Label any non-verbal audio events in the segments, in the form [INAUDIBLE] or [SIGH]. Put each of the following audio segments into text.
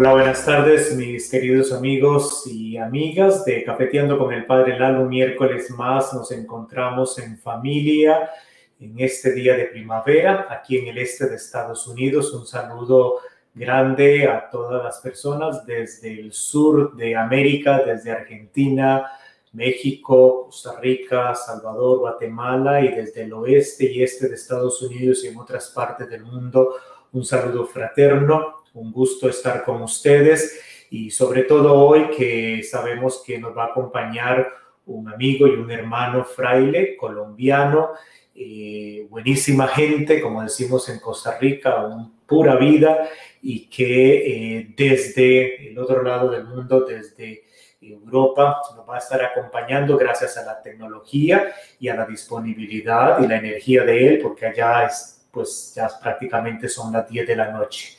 Hola, buenas tardes, mis queridos amigos y amigas de Cafeteando con el Padre Lalo. Miércoles más nos encontramos en familia en este día de primavera aquí en el este de Estados Unidos. Un saludo grande a todas las personas desde el sur de América, desde Argentina, México, Costa Rica, Salvador, Guatemala y desde el oeste y este de Estados Unidos y en otras partes del mundo. Un saludo fraterno un gusto estar con ustedes y sobre todo hoy que sabemos que nos va a acompañar un amigo y un hermano fraile colombiano, eh, buenísima gente, como decimos en Costa Rica, un pura vida y que eh, desde el otro lado del mundo, desde Europa, nos va a estar acompañando gracias a la tecnología y a la disponibilidad y la energía de él, porque allá es, pues ya prácticamente son las 10 de la noche.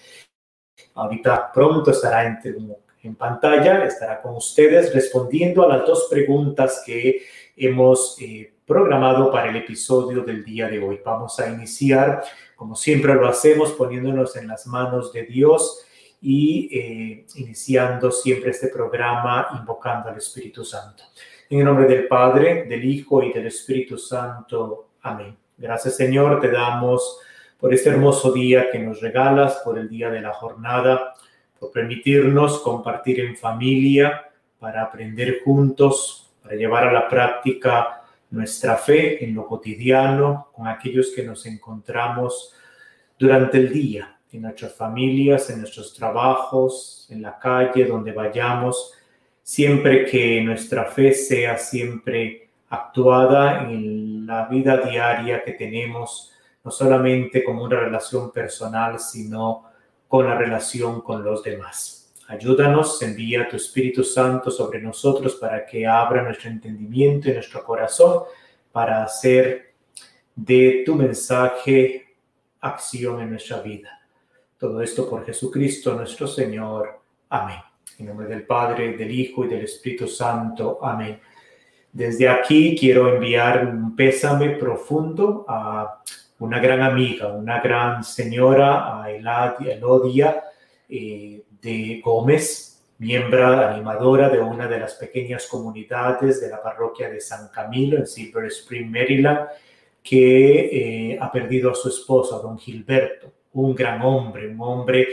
Ahorita pronto estará en, pantalla, estará con ustedes respondiendo a las dos preguntas que hemos eh, programado para el episodio del día de hoy. Vamos a iniciar, como siempre lo hacemos, poniéndonos en las manos de Dios y eh, iniciando siempre este programa invocando al Espíritu Santo. En el nombre del Padre, del Hijo y del Espíritu Santo. Amén. Gracias Señor, te damos por este hermoso día que nos regalas, por el día de la jornada, por permitirnos compartir en familia, para aprender juntos, para llevar a la práctica nuestra fe en lo cotidiano, con aquellos que nos encontramos durante el día, en nuestras familias, en nuestros trabajos, en la calle, donde vayamos, siempre que nuestra fe sea siempre actuada en la vida diaria que tenemos no solamente como una relación personal, sino con la relación con los demás. Ayúdanos, envía tu Espíritu Santo sobre nosotros para que abra nuestro entendimiento y nuestro corazón para hacer de tu mensaje acción en nuestra vida. Todo esto por Jesucristo nuestro Señor. Amén. En nombre del Padre, del Hijo y del Espíritu Santo. Amén. Desde aquí quiero enviar un pésame profundo a una gran amiga, una gran señora, Elodia eh, de Gómez, miembro animadora de una de las pequeñas comunidades de la parroquia de San Camilo en Silver Spring, Maryland, que eh, ha perdido a su esposo, a don Gilberto, un gran hombre, un hombre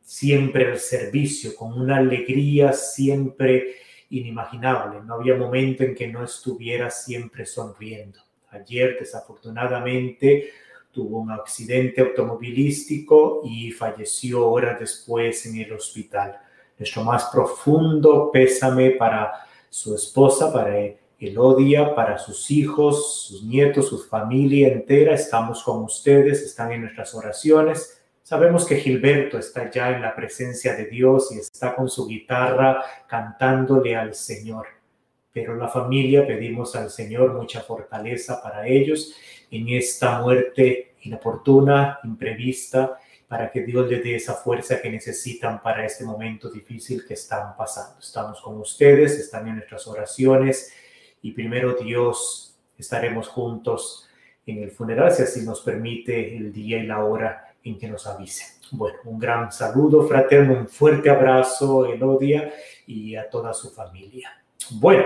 siempre al servicio, con una alegría siempre inimaginable. No había momento en que no estuviera siempre sonriendo. Ayer, desafortunadamente, tuvo un accidente automovilístico y falleció horas después en el hospital. Nuestro más profundo pésame para su esposa, para Elodia, para sus hijos, sus nietos, su familia entera. Estamos con ustedes, están en nuestras oraciones. Sabemos que Gilberto está ya en la presencia de Dios y está con su guitarra cantándole al Señor. Pero la familia pedimos al Señor mucha fortaleza para ellos en esta muerte inoportuna, imprevista, para que Dios les dé esa fuerza que necesitan para este momento difícil que están pasando. Estamos con ustedes, están en nuestras oraciones y primero Dios estaremos juntos en el funeral, si así nos permite el día y la hora en que nos avise. Bueno, un gran saludo fraterno, un fuerte abrazo, Elodia, y a toda su familia. Bueno,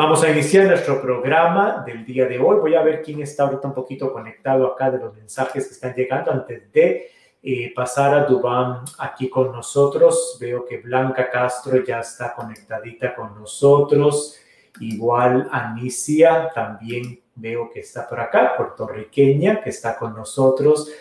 Vamos a iniciar nuestro programa del día de hoy. Voy a ver quién está ahorita un poquito conectado acá de los mensajes que están llegando antes de eh, pasar a Dubán aquí con nosotros. Veo que Blanca Castro ya está conectadita con nosotros. Igual Anicia también veo que está por acá, puertorriqueña, que está con nosotros.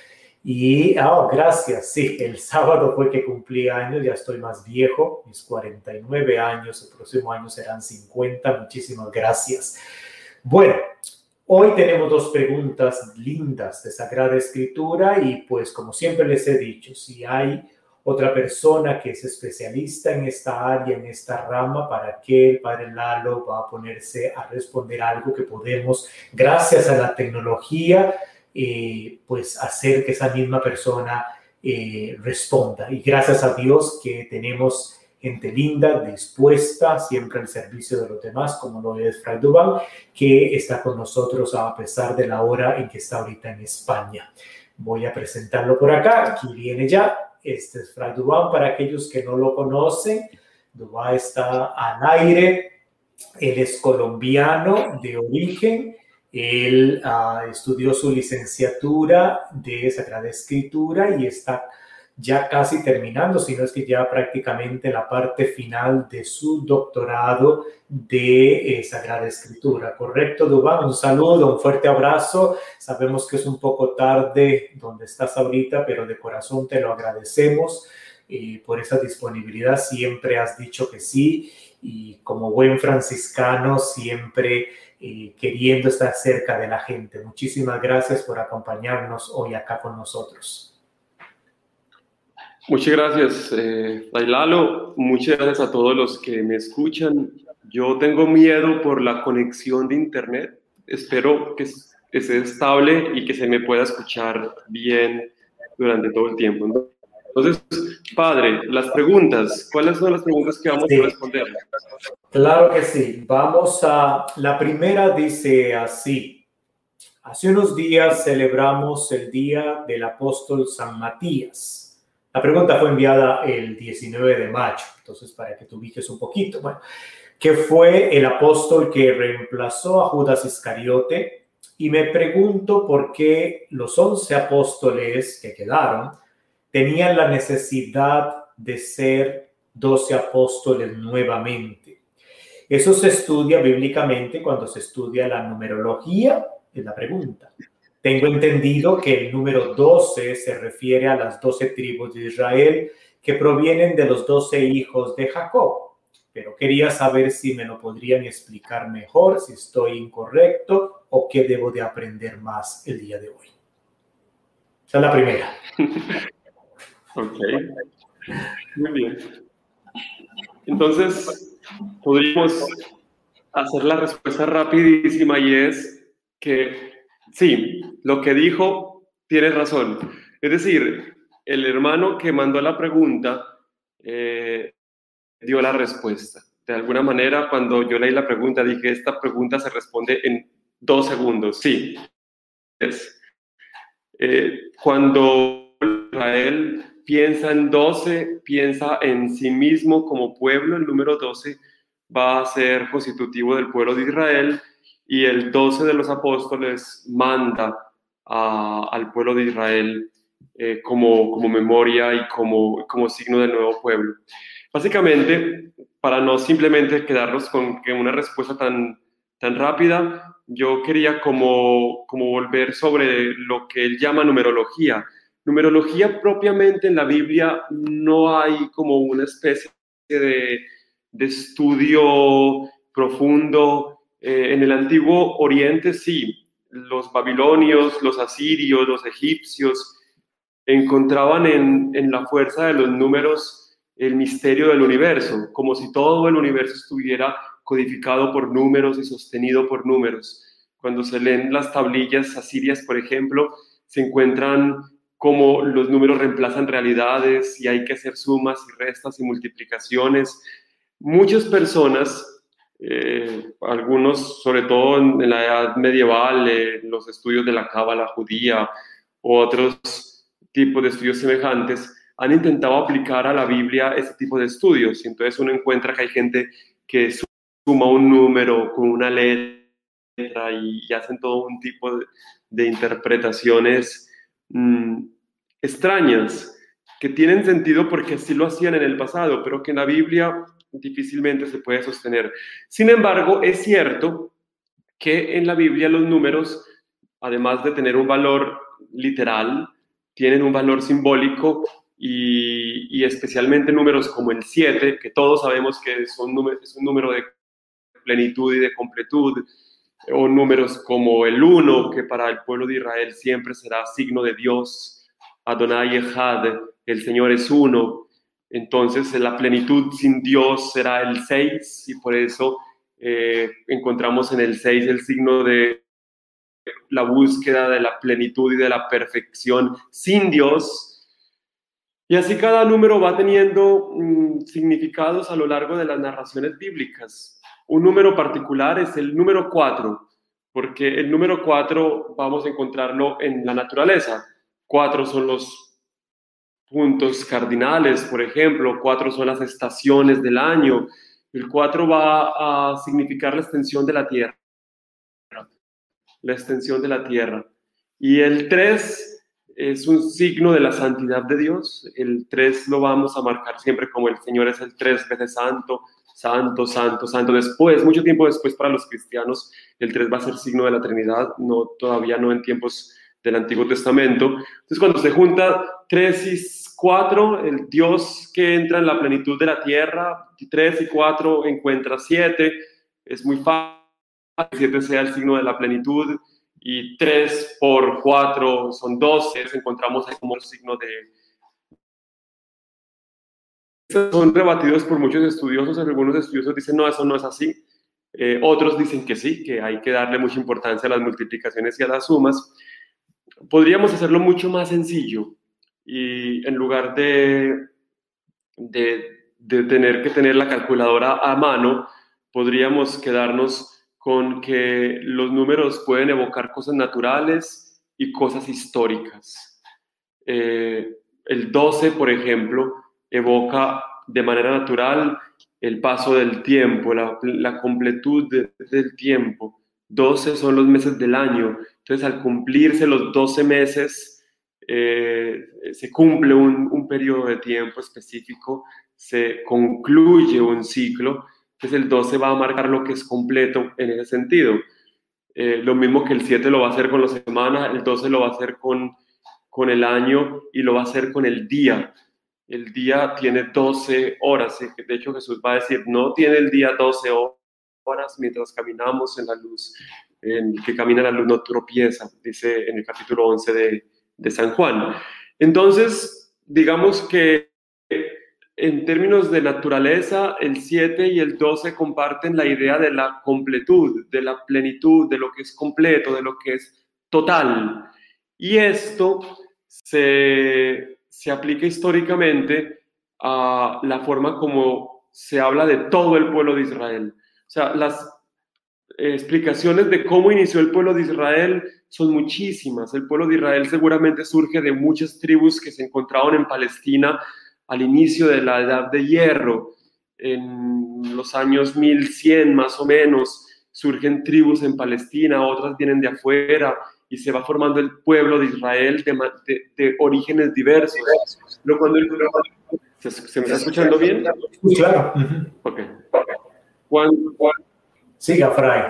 Y, oh, gracias, sí, el sábado fue que cumplí años, ya estoy más viejo, mis 49 años, el próximo año serán 50, muchísimas gracias. Bueno, hoy tenemos dos preguntas lindas de Sagrada Escritura y pues como siempre les he dicho, si hay otra persona que es especialista en esta área, en esta rama, para que el Padre Lalo va a ponerse a responder algo que podemos, gracias a la tecnología, eh, pues hacer que esa misma persona eh, responda. Y gracias a Dios que tenemos gente linda, dispuesta, siempre al servicio de los demás, como lo es Fray Duval, que está con nosotros a pesar de la hora en que está ahorita en España. Voy a presentarlo por acá, aquí viene ya. Este es Fray Dubán, para aquellos que no lo conocen. Dubán está al aire. Él es colombiano de origen. Él ah, estudió su licenciatura de Sagrada Escritura y está ya casi terminando, sino es que ya prácticamente la parte final de su doctorado de eh, Sagrada Escritura. ¿Correcto, Dubán? Un saludo, un fuerte abrazo. Sabemos que es un poco tarde donde estás ahorita, pero de corazón te lo agradecemos eh, por esa disponibilidad. Siempre has dicho que sí y como buen franciscano siempre eh, queriendo estar cerca de la gente. Muchísimas gracias por acompañarnos hoy acá con nosotros. Muchas gracias, eh. Muchas gracias a todos los que me escuchan. Yo tengo miedo por la conexión de Internet. Espero que, esté estable y que se me pueda escuchar bien durante todo el tiempo. Entonces, padre, las preguntas, ¿cuáles son las preguntas que vamos a responder? Claro que sí. Vamos a, la primera dice así. Hace unos días celebramos el Día del Apóstol San Matías. La pregunta fue enviada el 19 de mayo, entonces para que tú ubiques un poquito. Bueno, ¿qué fue el apóstol que reemplazó a Judas Iscariote? Y me pregunto por qué los once apóstoles que quedaron tenían la necesidad de ser doce apóstoles nuevamente. Eso se estudia bíblicamente cuando se estudia la numerología, es la pregunta. Tengo entendido que el número 12 se refiere a las 12 tribus de Israel que provienen de los 12 hijos de Jacob. Pero quería saber si me lo podrían explicar mejor, si estoy incorrecto o qué debo de aprender más el día de hoy. Esa es la primera. [LAUGHS] ok. Muy bien. Entonces, podríamos hacer la respuesta rapidísima y es que Sí, lo que dijo tiene razón. Es decir, el hermano que mandó la pregunta eh, dio la respuesta. De alguna manera, cuando yo leí la pregunta, dije, esta pregunta se responde en dos segundos. Sí. Es. Eh, cuando Israel piensa en 12, piensa en sí mismo como pueblo, el número 12 va a ser constitutivo del pueblo de Israel y el 12 de los apóstoles manda al pueblo de Israel eh, como, como memoria y como, como signo del nuevo pueblo. Básicamente, para no simplemente quedarnos con una respuesta tan, tan rápida, yo quería como, como volver sobre lo que él llama numerología. Numerología propiamente en la Biblia no hay como una especie de, de estudio profundo eh, en el antiguo Oriente sí, los babilonios, los asirios, los egipcios encontraban en, en la fuerza de los números el misterio del universo, como si todo el universo estuviera codificado por números y sostenido por números. Cuando se leen las tablillas asirias, por ejemplo, se encuentran cómo los números reemplazan realidades y hay que hacer sumas y restas y multiplicaciones. Muchas personas eh, algunos, sobre todo en, la edad medieval, los estudios de la cábala judía u otros tipos de estudios semejantes, han intentado aplicar a la Biblia este tipo de estudios. Y entonces uno encuentra que hay gente que suma un número con una letra y, hacen todo un tipo de, interpretaciones mm, extrañas que tienen sentido porque así lo hacían en el pasado, pero que en la Biblia difícilmente se puede sostener. Sin embargo, es cierto que en la Biblia los números, además de tener un valor literal, tienen un valor simbólico y, especialmente números como el 7, que todos sabemos que son es un número de plenitud y de completud, o números como el 1, que para el pueblo de Israel siempre será signo de Dios, Adonai Echad, el Señor es uno, entonces la plenitud sin Dios será el 6 y por eso eh, encontramos en el 6 el signo de la búsqueda de la plenitud y de la perfección sin Dios. Y así cada número va teniendo mm, significados a lo largo de las narraciones bíblicas. Un número particular es el número 4, porque el número 4 vamos a encontrarlo en la naturaleza. Cuatro son los puntos cardinales, por ejemplo, cuatro son las estaciones del año, el cuatro va a significar la extensión de la Tierra, la extensión de la Tierra. Y el tres es un signo de la santidad de Dios. El tres lo vamos a marcar siempre como el Señor es el tres veces santo, santo, santo, santo. Después, mucho tiempo después para los cristianos, el tres va a ser signo de la Trinidad, no, todavía no en tiempos del Antiguo Testamento. Entonces, cuando se junta tres y cuatro, el Dios que entra en la plenitud de la tierra, tres y cuatro encuentra siete, es muy fácil que siete sea el signo de la plenitud, y tres por cuatro son doce, encontramos ahí como el signo de... Son rebatidos por muchos estudiosos, algunos estudiosos dicen, no, eso no es así. Eh, otros dicen que sí, que hay que darle mucha importancia a las multiplicaciones y a las sumas podríamos hacerlo mucho más sencillo y en lugar de, de, tener que tener la calculadora a mano, podríamos quedarnos con que los números pueden evocar cosas naturales y cosas históricas. Eh, el 12, por ejemplo, evoca de manera natural el paso del tiempo, la, la completud del tiempo. 12 son los meses del año entonces, al cumplirse los 12 meses, eh, se cumple un, periodo de tiempo específico, se concluye un ciclo, entonces el 12 va a marcar lo que es completo en ese sentido. Eh, lo mismo que el 7 lo va a hacer con la semana, el 12 lo va a hacer con, con el año y lo va a hacer con el día. El día tiene 12 horas. De hecho, Jesús va a decir, no tiene el día 12 horas mientras caminamos en la luz en que camina la luz no tropieza, dice en el capítulo 11 de, de San Juan. Entonces, digamos que en términos de naturaleza, el 7 y el 12 comparten la idea de la completud, de la plenitud, de lo que es completo, de lo que es total. Y esto se, se aplica históricamente a la forma como se habla de todo el pueblo de Israel. O sea, las explicaciones de cómo inició el pueblo de Israel son muchísimas. El pueblo de Israel seguramente surge de muchas tribus que se encontraban en Palestina al inicio de la Edad de Hierro. En los años 1100 más o menos surgen tribus en Palestina, otras vienen de afuera y se va formando el pueblo de Israel de, orígenes diversos. cuando ¿se, me está escuchando bien? Claro. Ok. Cuando, Siga, Fray.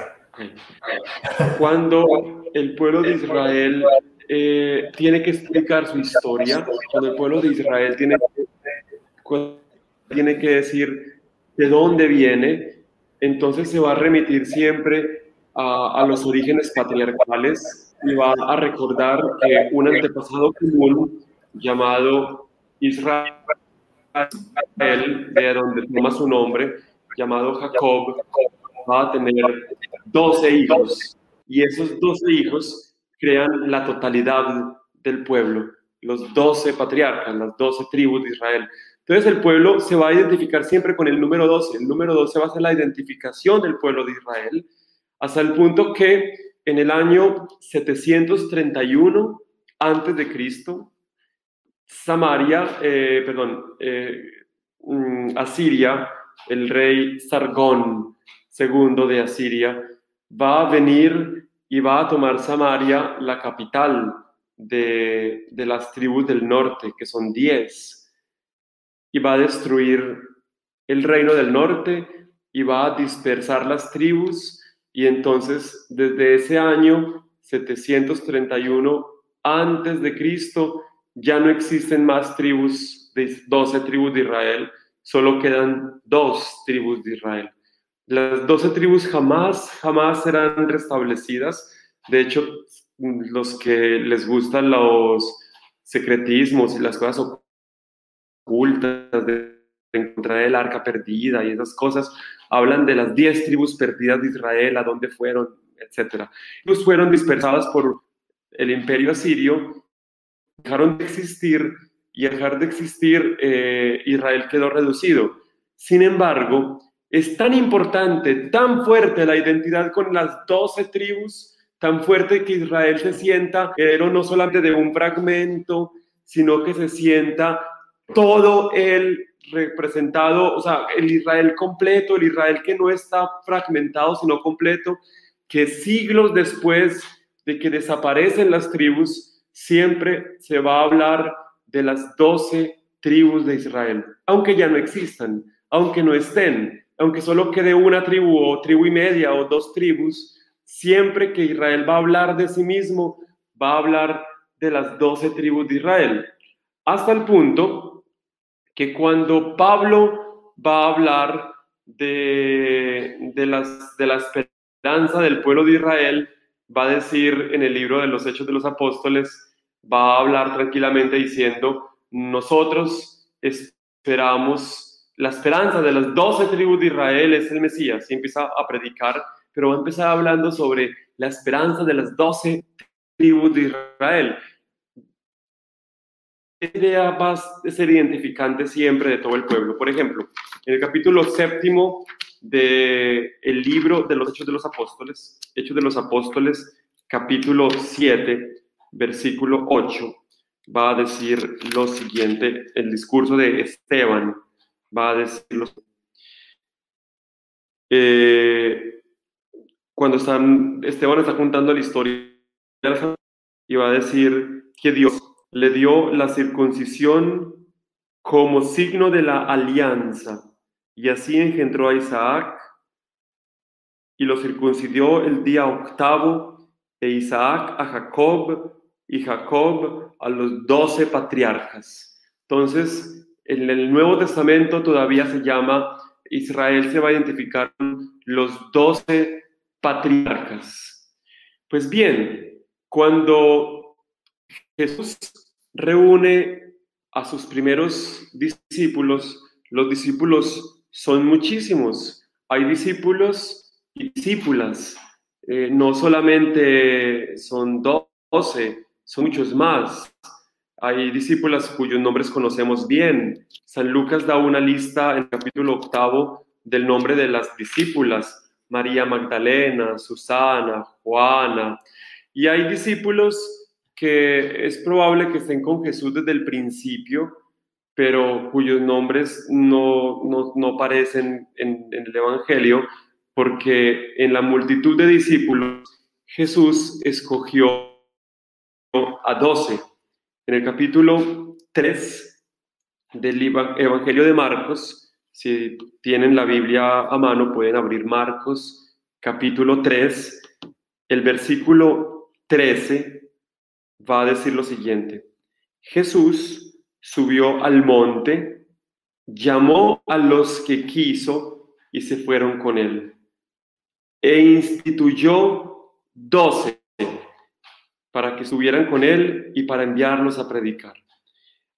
Cuando el pueblo de Israel eh, tiene que explicar su historia, cuando el pueblo de Israel tiene, tiene que decir de dónde viene, entonces se va a remitir siempre a, los orígenes patriarcales y va a recordar que un antepasado común llamado Israel, de donde toma su nombre, llamado Jacob, va a tener 12 hijos y esos 12 hijos crean la totalidad del pueblo, los 12 patriarcas, las 12 tribus de Israel. Entonces el pueblo se va a identificar siempre con el número 12. El número 12 va a ser la identificación del pueblo de Israel, hasta el punto que en el año 731 antes de Cristo, Samaria, eh, perdón, eh, mm, Asiria, el rey Sargón, segundo de Asiria, va a venir y va a tomar Samaria, la capital de, las tribus del norte, que son diez, y va a destruir el reino del norte y va a dispersar las tribus. Y entonces, desde ese año 731 antes de Cristo, ya no existen más tribus, de 12 tribus de Israel, solo quedan dos tribus de Israel. Las doce tribus jamás, jamás serán restablecidas. De hecho, los que les gustan los secretismos y las cosas ocultas de encontrar el arca perdida y esas cosas, hablan de las diez tribus perdidas de Israel, a dónde fueron, etc. Ellos fueron dispersadas por el imperio asirio, dejaron de existir y al dejar de existir, eh, Israel quedó reducido. Sin embargo, es tan importante, tan fuerte la identidad con las doce tribus, tan fuerte que Israel se sienta heredero no solamente de un fragmento, sino que se sienta todo el representado, o sea, el Israel completo, el Israel que no está fragmentado, sino completo, que siglos después de que desaparecen las tribus, siempre se va a hablar de las doce tribus de Israel, aunque ya no existan, aunque no estén, aunque solo quede una tribu o tribu y media o dos tribus, siempre que Israel va a hablar de sí mismo, va a hablar de las doce tribus de Israel. Hasta el punto que cuando Pablo va a hablar de, de, las, de la esperanza del pueblo de Israel, va a decir en el libro de los Hechos de los Apóstoles, va a hablar tranquilamente diciendo, nosotros esperamos, la esperanza de las doce tribus de Israel es el Mesías, y empieza a predicar, pero va a empezar hablando sobre la esperanza de las doce tribus de Israel. Idea va a ser identificante siempre de todo el pueblo. Por ejemplo, en el capítulo séptimo del el libro de los Hechos de los Apóstoles, Hechos de los Apóstoles, capítulo 7, versículo 8, va a decir lo siguiente, el discurso de Esteban va a decir lo eh, cuando están, Esteban está contando la historia y va a decir que Dios le dio la circuncisión como signo de la alianza y así engendró a Isaac y lo circuncidió el día octavo e Isaac a Jacob y Jacob a los doce patriarcas. Entonces, en el Nuevo Testamento todavía se llama, Israel se va a identificar los doce patriarcas. Pues bien, cuando Jesús reúne a sus primeros discípulos, los discípulos son muchísimos. Hay discípulos y discípulas. Eh, no solamente son doce, son muchos más. Hay discípulas cuyos nombres conocemos bien. San Lucas da una lista en el capítulo octavo del nombre de las discípulas, María Magdalena, Susana, Juana. Y hay discípulos que es probable que estén con Jesús desde el principio, pero cuyos nombres no, no, no aparecen en, en el Evangelio, porque en la multitud de discípulos Jesús escogió a 12. En el capítulo 3 del Evangelio de Marcos, si tienen la Biblia a mano, pueden abrir Marcos, capítulo 3, el versículo 13 va a decir lo siguiente. Jesús subió al monte, llamó a los que quiso y se fueron con él, e instituyó doce para que estuvieran con él y para enviarlos a predicar.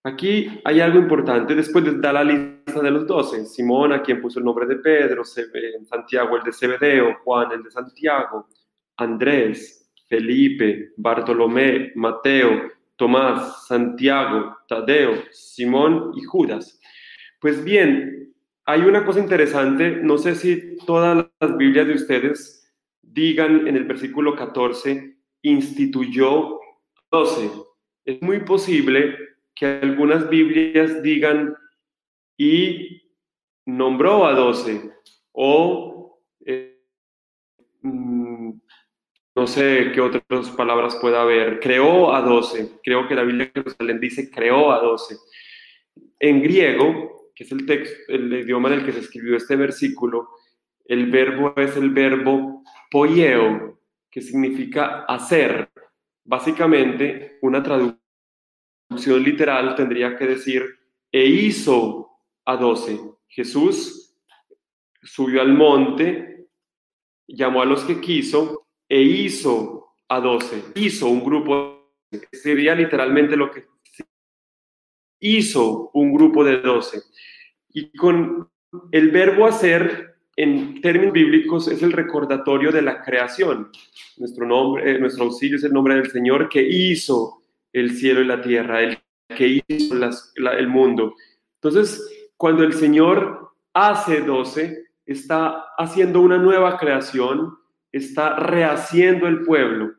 Aquí hay algo importante, después de dar la lista de los doce, Simón, a quien puso el nombre de Pedro, Santiago el de Zebedeo, Juan el de Santiago, Andrés, Felipe, Bartolomé, Mateo, Tomás, Santiago, Tadeo, Simón y Judas. Pues bien, hay una cosa interesante, no sé si todas las Biblias de ustedes digan en el versículo 14, instituyó 12. Es muy posible que algunas Biblias digan y nombró a 12 o eh, no sé qué otras palabras pueda haber, creó a 12. Creo que la Biblia de dice creó a 12. En griego, que es el texto, el idioma en el que se escribió este versículo, el verbo es el verbo poieo, que significa hacer. Básicamente, una traducción literal tendría que decir, e hizo a doce. Jesús subió al monte, llamó a los que quiso, e hizo a doce. Hizo un grupo, sería literalmente lo que hizo un grupo de doce. Y con el verbo hacer en términos bíblicos es el recordatorio de la creación. Nuestro nombre, eh, nuestro auxilio es el nombre del Señor que hizo el cielo y la tierra, el que hizo el mundo. Entonces, cuando el Señor hace 12, está haciendo una nueva creación, está rehaciendo el pueblo.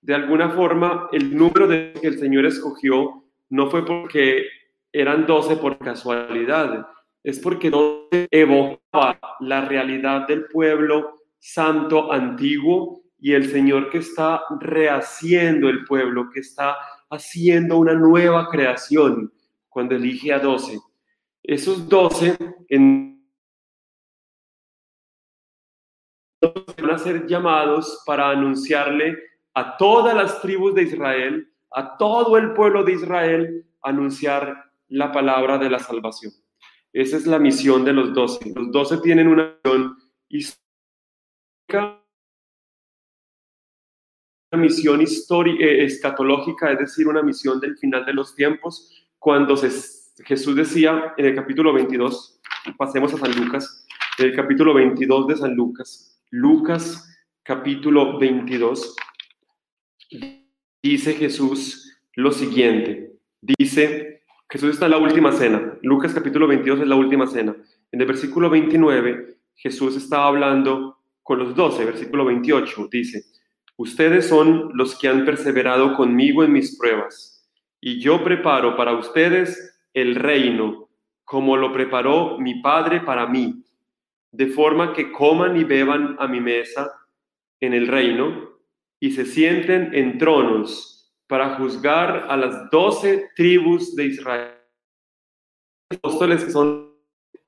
De alguna forma, el número de que el Señor escogió no fue porque eran doce por casualidad, es porque doce evocaba la realidad del pueblo santo antiguo y el Señor que está rehaciendo el pueblo, que está haciendo una nueva creación cuando elige a doce. Esos doce en... van a ser llamados para anunciarle a todas las tribus de Israel, a todo el pueblo de Israel, anunciar la palabra de la salvación. Esa es la misión de los doce. Los doce tienen una misión histórica, una misión eh, escatológica, es decir, una misión del final de los tiempos, cuando Jesús decía en el capítulo 22, pasemos a San Lucas, en el capítulo 22 de San Lucas, Lucas capítulo 22, dice Jesús lo siguiente. Dice, Jesús está en la última cena. Lucas capítulo 22 es la última cena. En el versículo 29, Jesús estaba hablando con los doce. Versículo 28 dice, ustedes son los que han perseverado conmigo en mis pruebas, y yo preparo para ustedes el reino, como lo preparó mi Padre para mí, de forma que coman y beban a mi mesa en el reino y se sienten en tronos para juzgar a las doce tribus de Israel. Los apóstoles son,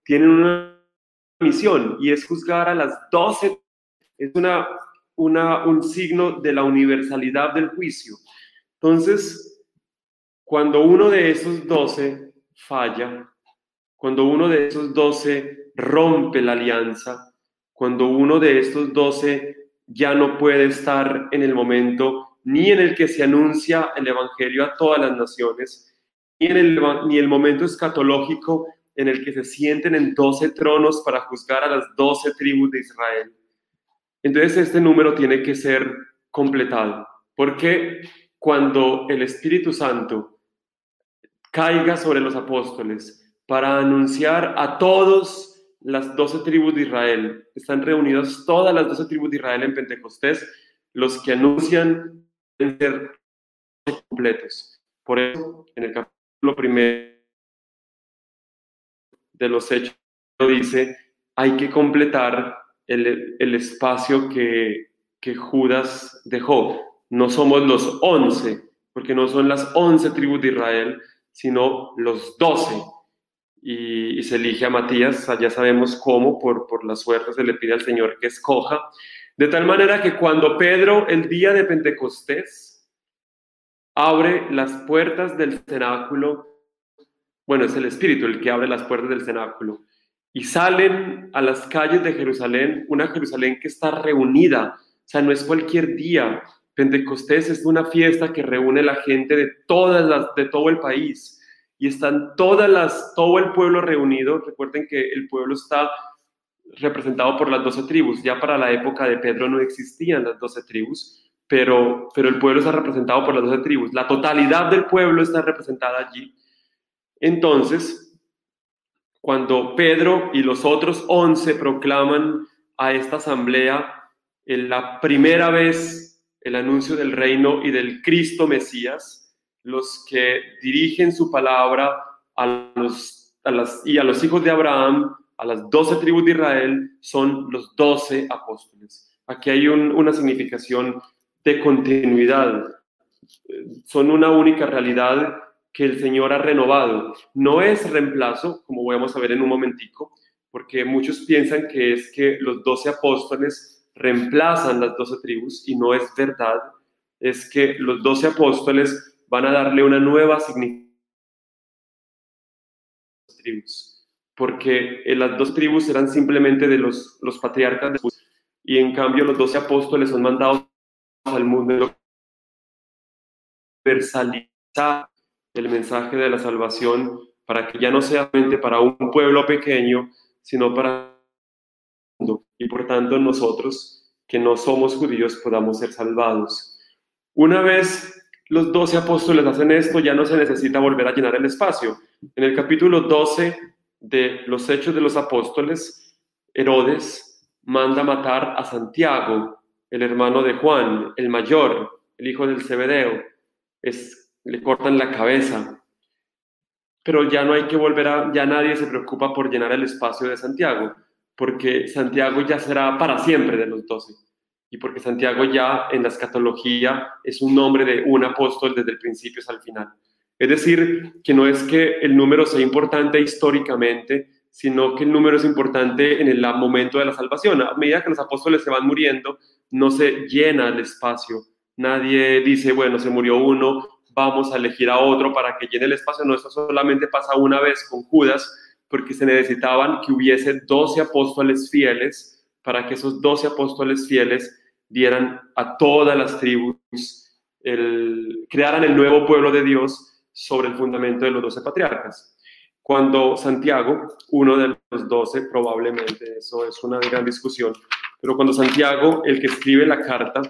tienen una misión y es juzgar a las doce. Es una, una, un signo de la universalidad del juicio. Entonces, cuando uno de esos doce falla, cuando uno de esos doce rompe la alianza, cuando uno de estos doce ya no puede estar en el momento ni en el que se anuncia el Evangelio a todas las naciones, ni en el, ni el momento escatológico en el que se sienten en doce tronos para juzgar a las doce tribus de Israel. Entonces este número tiene que ser completado, porque cuando el Espíritu Santo caiga sobre los apóstoles para anunciar a todos las doce tribus de Israel. Están reunidas todas las doce tribus de Israel en Pentecostés. Los que anuncian ser completos. Por eso, en el capítulo primero de los Hechos, dice, hay que completar el, el espacio que, que Judas dejó. No somos los once, porque no son las once tribus de Israel, sino los doce y, se elige a Matías, ya sabemos cómo, por, por la suerte se le pide al Señor que escoja, de tal manera que cuando Pedro el día de Pentecostés abre las puertas del cenáculo, bueno, es el Espíritu el que abre las puertas del cenáculo, y salen a las calles de Jerusalén, una Jerusalén que está reunida, o sea, no es cualquier día. Pentecostés es una fiesta que reúne la gente de todas las, de todo el país y están todas las, todo el pueblo reunido. Recuerden que el pueblo está representado por las doce tribus. Ya para la época de Pedro no existían las doce tribus, pero, pero el pueblo está representado por las doce tribus. La totalidad del pueblo está representada allí. Entonces, cuando Pedro y los otros once proclaman a esta asamblea en la primera vez el anuncio del reino y del Cristo Mesías, los que dirigen su palabra a los, a las, y a los hijos de Abraham, a las doce tribus de Israel, son los doce apóstoles. Aquí hay una significación de continuidad. Son una única realidad que el Señor ha renovado. No es reemplazo, como vamos a ver en un momentico, porque muchos piensan que es que los doce apóstoles reemplazan las doce tribus y no es verdad. Es que los doce apóstoles van a darle una nueva significación a las tribus, porque las dos tribus eran simplemente de los, los patriarcas de y en cambio los doce apóstoles son mandados al mundo universalizar el mensaje de la salvación para que ya no sea solamente para un pueblo pequeño, sino para el mundo. Y por tanto nosotros, que no somos judíos, podamos ser salvados. Una vez los doce apóstoles hacen esto, ya no se necesita volver a llenar el espacio. En el capítulo 12 de los Hechos de los Apóstoles, Herodes manda matar a Santiago, el hermano de Juan, el mayor, el hijo del Zebedeo. Le cortan la cabeza pero ya no hay que volver a, ya nadie se preocupa por llenar el espacio de Santiago, porque Santiago ya será para siempre de los doce, y porque Santiago ya en la escatología es un nombre de un apóstol desde el principio hasta el final. Es decir, que no es que el número sea importante históricamente, sino que el número es importante en el momento de la salvación. A medida que los apóstoles se van muriendo, no se llena el espacio. Nadie dice, bueno, se murió uno, vamos a elegir a otro para que llene el espacio. No, eso solamente pasa una vez con Judas, porque se necesitaban que hubiese 12 apóstoles fieles para que esos 12 apóstoles fieles dieran a todas las tribus, el, crearan el nuevo pueblo de Dios sobre el fundamento de los 12 patriarcas. Cuando Santiago, uno de los 12, probablemente eso es una gran discusión, pero cuando Santiago, el que escribe la carta,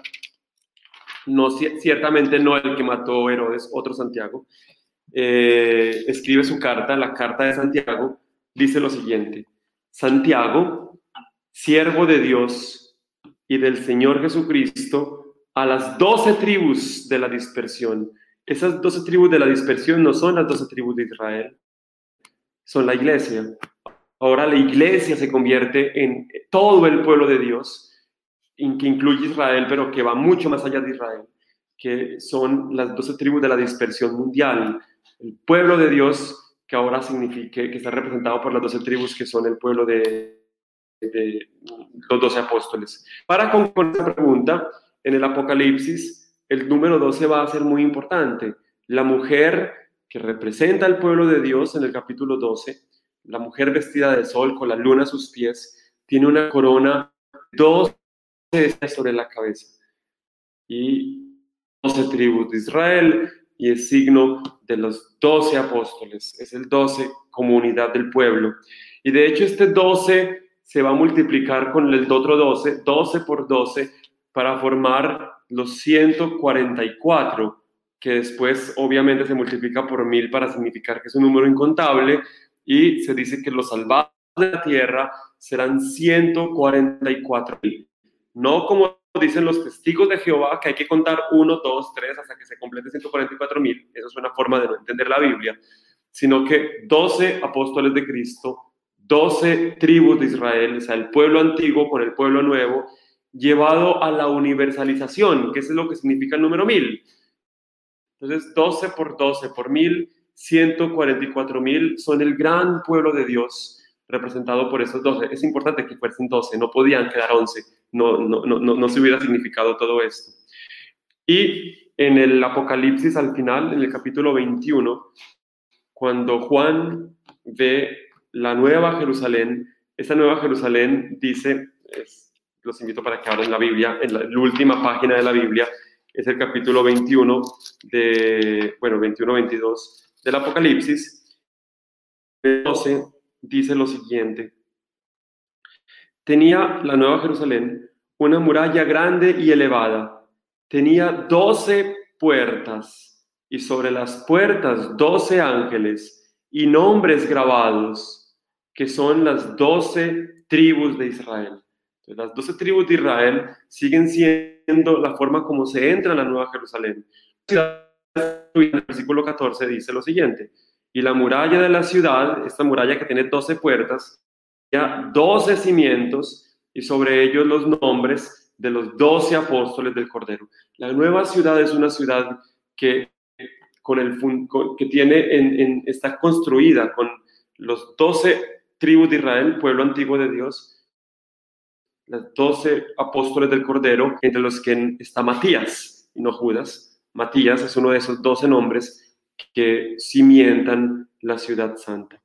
no, ciertamente no el que mató Herodes, otro Santiago, eh, escribe su carta, la carta de Santiago, dice lo siguiente, Santiago, siervo de Dios y del Señor Jesucristo, a las doce tribus de la dispersión. Esas doce tribus de la dispersión no son las doce tribus de Israel, son la iglesia. Ahora la iglesia se convierte en todo el pueblo de Dios que incluye Israel, pero que va mucho más allá de Israel, que son las doce tribus de la dispersión mundial, el pueblo de Dios, que ahora significa, que está representado por las doce tribus que son el pueblo de, los doce apóstoles. Para concluir esta pregunta, en el Apocalipsis, el número 12 va a ser muy importante. La mujer que representa al pueblo de Dios en el capítulo 12, la mujer vestida de sol con la luna a sus pies, tiene una corona, dos sobre la cabeza. Y 12 tribus de Israel y el signo de los 12 apóstoles. Es el 12 comunidad del pueblo. Y de hecho este 12 se va a multiplicar con el otro 12, 12 por 12, para formar los 144, que después obviamente se multiplica por mil para significar que es un número incontable, y se dice que los salvados de la tierra serán 144 mil. No como dicen los testigos de Jehová, que hay que contar uno, dos, tres, hasta que se complete 144 mil. Esa es una forma de no entender la Biblia. Sino que 12 apóstoles de Cristo, 12 tribus de Israel, o sea, el pueblo antiguo con el pueblo nuevo, llevado a la universalización, que es lo que significa el número mil. Entonces, 12 por 12 por mil, 144 mil son el gran pueblo de Dios representado por esos 12. Es importante que fuesen 12, no podían quedar 11, no, no, no, no se hubiera significado todo esto. Y en el Apocalipsis al final, en el capítulo 21, cuando Juan ve la nueva Jerusalén, esa nueva Jerusalén dice, los invito para que abran la Biblia, en la, última página de la Biblia, es el capítulo 21 de, bueno, 21-22 del Apocalipsis, 12 dice lo siguiente. Tenía la Nueva Jerusalén una muralla grande y elevada. Tenía doce puertas y sobre las puertas doce ángeles y nombres grabados, que son las doce tribus de Israel. las doce tribus de Israel siguen siendo la forma como se entra en la Nueva Jerusalén. En el versículo 14 dice lo siguiente, y la muralla de la ciudad, esta muralla que tiene 12 puertas, ya 12 cimientos y sobre ellos los nombres de los 12 apóstoles del Cordero. La nueva ciudad es una ciudad que, con el, que tiene en, está construida con los 12 tribus de Israel, pueblo antiguo de Dios, los 12 apóstoles del Cordero, entre los que está Matías y no Judas. Matías es uno de esos 12 nombres que cimientan la ciudad santa.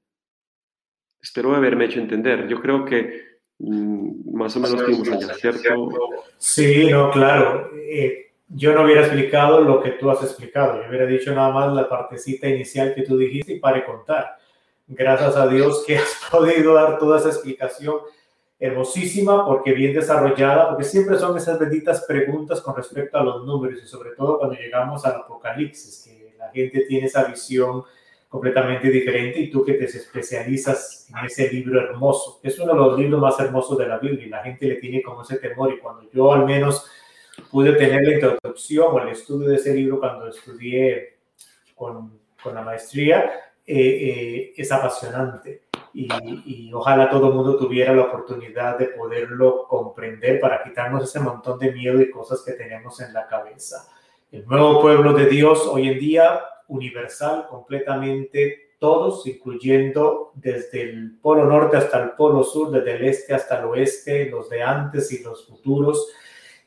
Espero haberme hecho entender. Yo creo que mm, más o menos estuvimos allá, ¿cierto? Sí, no, claro. Eh, yo no hubiera explicado lo que tú has explicado. Yo hubiera dicho nada más la partecita inicial que tú dijiste y para contar. Gracias a Dios que has [LAUGHS] podido dar toda esa explicación hermosísima, porque bien desarrollada, porque siempre son esas benditas preguntas con respecto a los números y sobre todo cuando llegamos al Apocalipsis, que la gente tiene esa visión completamente diferente y tú que te especializas en ese libro hermoso. Es uno de los libros más hermosos de la Biblia y la gente le tiene como ese temor y cuando yo al menos pude tener la introducción o el estudio de ese libro cuando estudié con, con la maestría, eh, es apasionante y, ojalá todo el mundo tuviera la oportunidad de poderlo comprender para quitarnos ese montón de miedo y cosas que tenemos en la cabeza. El nuevo pueblo de Dios hoy en día, universal, completamente todos, incluyendo desde el polo norte hasta el polo sur, desde el este hasta el oeste, los de antes y los futuros,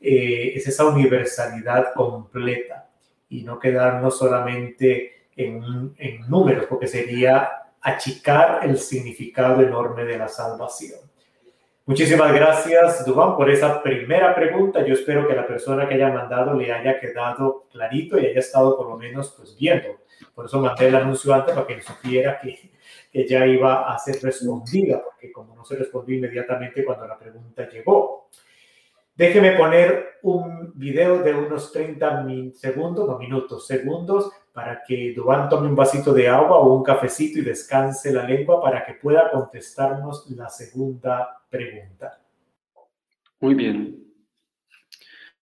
eh, es esa universalidad completa y no quedarnos solamente en, en números, porque sería achicar el significado enorme de la salvación. Muchísimas gracias, Dubán, por esa primera pregunta. Yo espero que la persona que haya mandado le haya quedado clarito y haya estado por lo menos pues viendo. Por eso mandé el anuncio antes para que supiera que, que ya iba a ser respondida, porque como no se respondió inmediatamente cuando la pregunta llegó. Déjeme poner un video de unos 30 segundos, no minutos, segundos, para que Dubán tome un vasito de agua o un cafecito y descanse la lengua para que pueda contestarnos la segunda pregunta. Muy bien.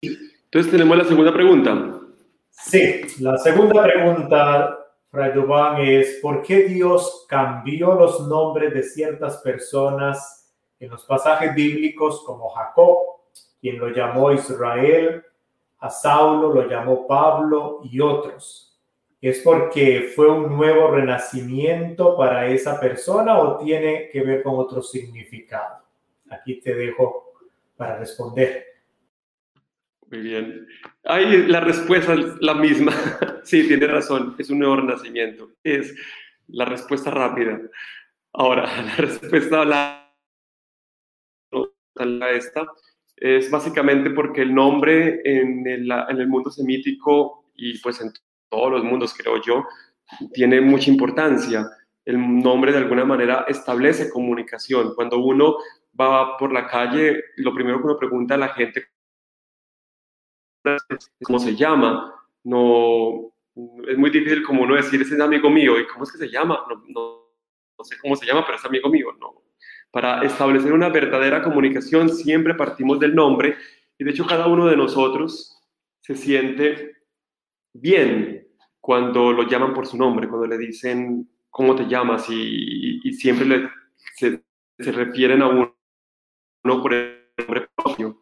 Entonces tenemos la segunda pregunta. Sí, la segunda pregunta, Fray Dubán, es ¿por qué Dios cambió los nombres de ciertas personas en los pasajes bíblicos como Jacob, quien lo llamó Israel, a Saulo lo llamó Pablo y otros? ¿Es porque fue un nuevo renacimiento para esa persona o tiene que ver con otro significado? Aquí te dejo para responder. Muy bien. Ahí la respuesta es la misma. [LAUGHS] Sí, tiene razón. Es un nuevo renacimiento. Es la respuesta rápida. Ahora, [LAUGHS] la respuesta a la, esta es básicamente porque el nombre en el, en el mundo semítico y pues en todos los mundos, creo yo, tiene mucha importancia. El nombre de alguna manera establece comunicación. Cuando uno va por la calle, lo primero que uno pregunta a la gente es cómo se llama. No, es muy difícil como uno decir, ese es amigo mío, ¿y cómo es que se llama? No, no sé cómo se llama, pero es amigo mío. No. Para establecer una verdadera comunicación siempre partimos del nombre y de hecho cada uno de nosotros se siente bien cuando lo llaman por su nombre, cuando le dicen cómo te llamas y, siempre le, se, refieren a uno por el nombre propio.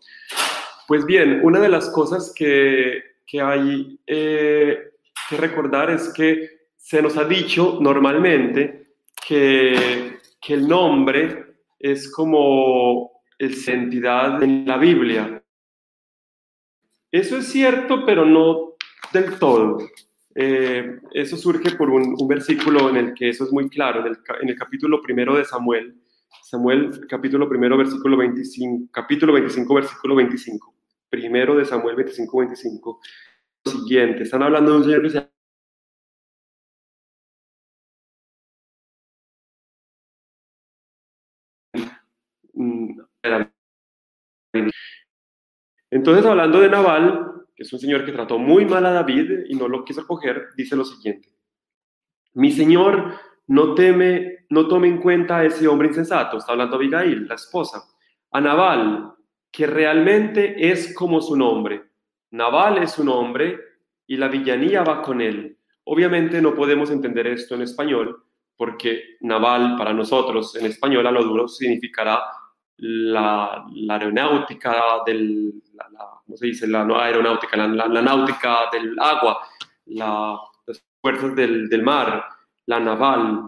Pues bien, una de las cosas que, que hay eh, que recordar es que se nos ha dicho normalmente que, que el nombre es como el entidad en la Biblia. Eso es cierto, pero no del todo. Eh, eso surge por un, versículo en el que eso es muy claro, en el, en el, capítulo primero de Samuel, Samuel capítulo primero versículo 25, capítulo 25 versículo 25, primero de Samuel 25 25, lo siguiente, están hablando de un señor que se mm, entonces, hablando de Naval, que es un señor que trató muy mal a David y no lo quiso coger, dice lo siguiente. Mi señor no teme, no tome en cuenta a ese hombre insensato, está hablando Abigail, la esposa, a Naval, que realmente es como su nombre. Naval es su nombre y la villanía va con él. Obviamente no podemos entender esto en español, porque Naval para nosotros en español a lo duro significará la, aeronáutica del, ¿cómo se dice? La no aeronáutica, la, náutica del agua, las fuerzas del, mar, la naval,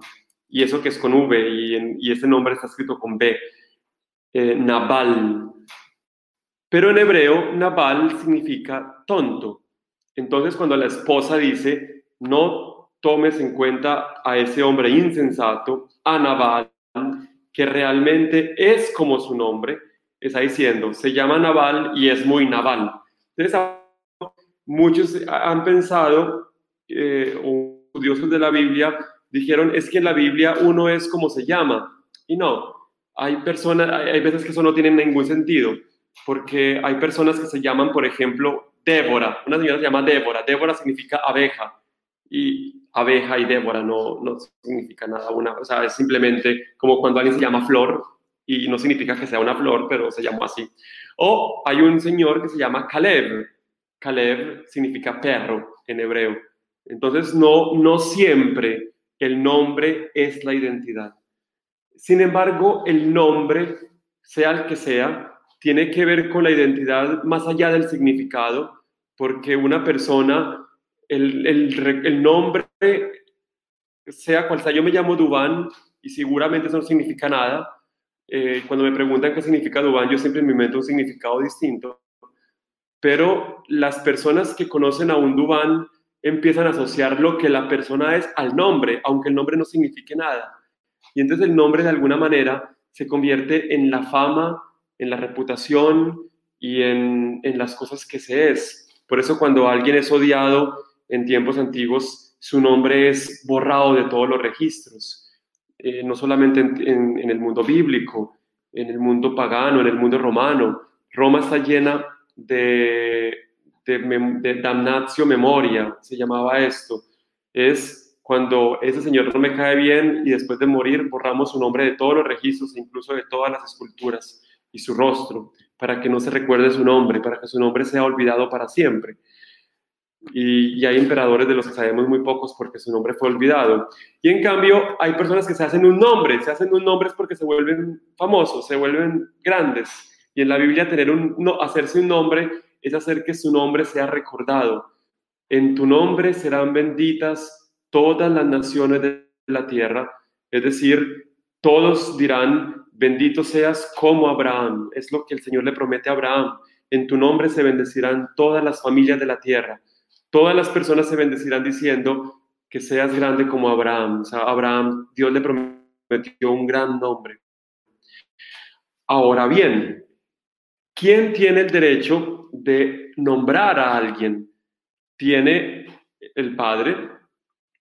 y eso que es con V, y, y ese nombre está escrito con B, eh, naval. Pero en hebreo, naval significa tonto. Entonces, cuando la esposa dice, no tomes en cuenta a ese hombre insensato, a Naval, que realmente es como su nombre, está diciendo, se llama Naval y es muy naval. Muchos han pensado, eh, o de la Biblia, dijeron, es que en la Biblia uno es como se llama. Y no, hay personas, hay veces que eso no tiene ningún sentido, porque hay personas que se llaman, por ejemplo, Débora. Una señora se llama Débora. Débora significa abeja. Y abeja y Débora no, no significa nada una, o sea, es simplemente como cuando alguien se llama Flor y no significa que sea una flor, pero se llamó así. O hay un señor que se llama Caleb. Caleb significa perro en hebreo. Entonces, no, no siempre el nombre es la identidad. Sin embargo, el nombre, sea el que sea, tiene que ver con la identidad más allá del significado, porque una persona, el, el nombre, sea cual sea, yo me llamo Dubán y seguramente eso no significa nada. Eh, cuando me preguntan qué significa Dubán, yo siempre me invento un significado distinto. Pero las personas que conocen a un Dubán empiezan a asociar lo que la persona es al nombre, aunque el nombre no signifique nada. Y entonces el nombre de alguna manera se convierte en la fama, en la reputación y en, en las cosas que se es. Por eso cuando alguien es odiado en tiempos antiguos, su nombre es borrado de todos los registros. Eh, no solamente en, el mundo bíblico, en el mundo pagano, en el mundo romano. Roma está llena de, de, damnatio memoria, se llamaba esto. Es cuando ese señor no me cae bien y después de morir borramos su nombre de todos los registros, incluso de todas las esculturas y su rostro, para que no se recuerde su nombre, para que su nombre sea olvidado para siempre y, hay emperadores de los que sabemos muy pocos porque su nombre fue olvidado. Y en cambio hay personas que se hacen un nombre, se hacen un nombre porque se vuelven famosos, se vuelven grandes. Y en la Biblia tener un, hacerse un nombre es hacer que su nombre sea recordado. En tu nombre serán benditas todas las naciones de la tierra, es decir, todos dirán, bendito seas como Abraham, es lo que el Señor le promete a Abraham. En tu nombre se bendecirán todas las familias de la tierra. Todas las personas se bendecirán diciendo que seas grande como Abraham. O sea, Abraham, Dios le prometió un gran nombre. Ahora bien, ¿quién tiene el derecho de nombrar a alguien? Tiene el padre.